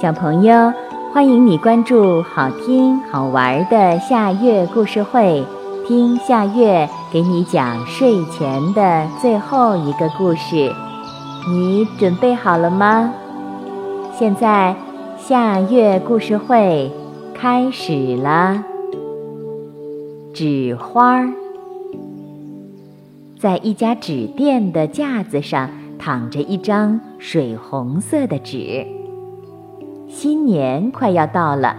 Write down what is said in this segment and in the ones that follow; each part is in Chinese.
小朋友，欢迎你关注好听好玩的夏月故事会，听夏月给你讲睡前的最后一个故事。你准备好了吗？现在夏月故事会开始了。纸花儿，在一家纸店的架子上躺着一张水红色的纸。新年快要到了，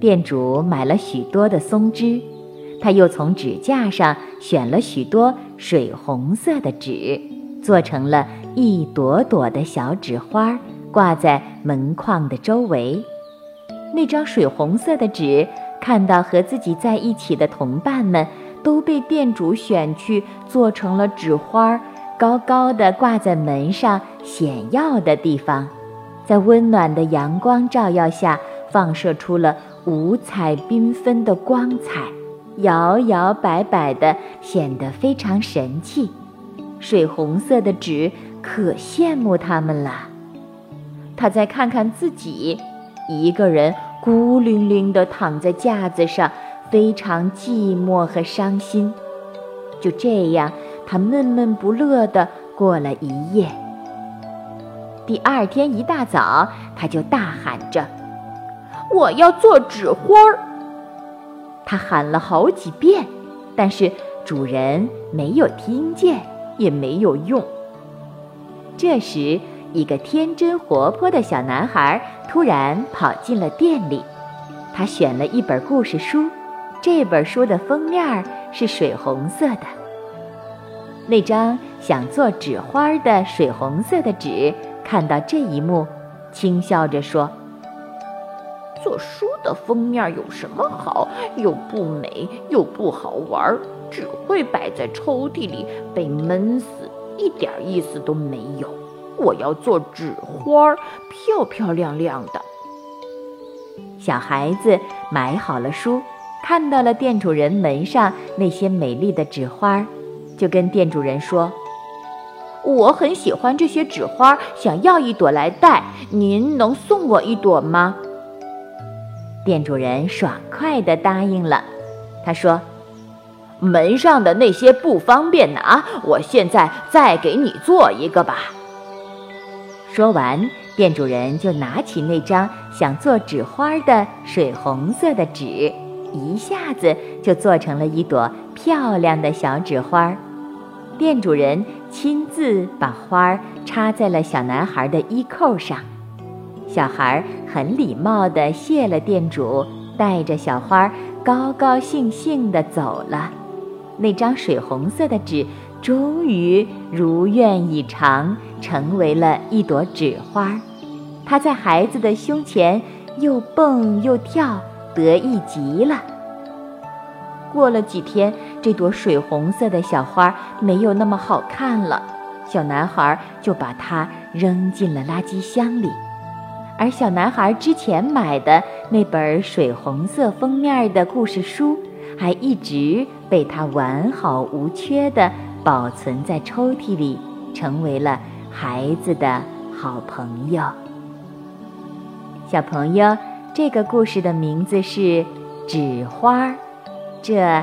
店主买了许多的松枝，他又从纸架上选了许多水红色的纸，做成了一朵朵的小纸花，挂在门框的周围。那张水红色的纸，看到和自己在一起的同伴们都被店主选去做成了纸花，高高的挂在门上显要的地方。在温暖的阳光照耀下，放射出了五彩缤纷的光彩，摇摇摆摆的，显得非常神气。水红色的纸可羡慕他们了。他再看看自己，一个人孤零零地躺在架子上，非常寂寞和伤心。就这样，他闷闷不乐地过了一夜。第二天一大早，他就大喊着：“我要做纸花儿！”他喊了好几遍，但是主人没有听见，也没有用。这时，一个天真活泼的小男孩突然跑进了店里。他选了一本故事书，这本书的封面是水红色的。那张想做纸花的水红色的纸。看到这一幕，轻笑着说：“做书的封面有什么好？又不美，又不好玩，只会摆在抽屉里被闷死，一点意思都没有。我要做纸花，漂漂亮亮的。”小孩子买好了书，看到了店主人门上那些美丽的纸花，就跟店主人说。我很喜欢这些纸花，想要一朵来戴。您能送我一朵吗？店主人爽快地答应了。他说：“门上的那些不方便拿，我现在再给你做一个吧。”说完，店主人就拿起那张想做纸花的水红色的纸，一下子就做成了一朵漂亮的小纸花。店主人亲自把花儿插在了小男孩的衣扣上，小孩很礼貌地谢了店主，带着小花高高兴兴地走了。那张水红色的纸终于如愿以偿，成为了一朵纸花。它在孩子的胸前又蹦又跳，得意极了。过了几天，这朵水红色的小花没有那么好看了，小男孩就把它扔进了垃圾箱里。而小男孩之前买的那本水红色封面的故事书，还一直被他完好无缺地保存在抽屉里，成为了孩子的好朋友。小朋友，这个故事的名字是《纸花》。这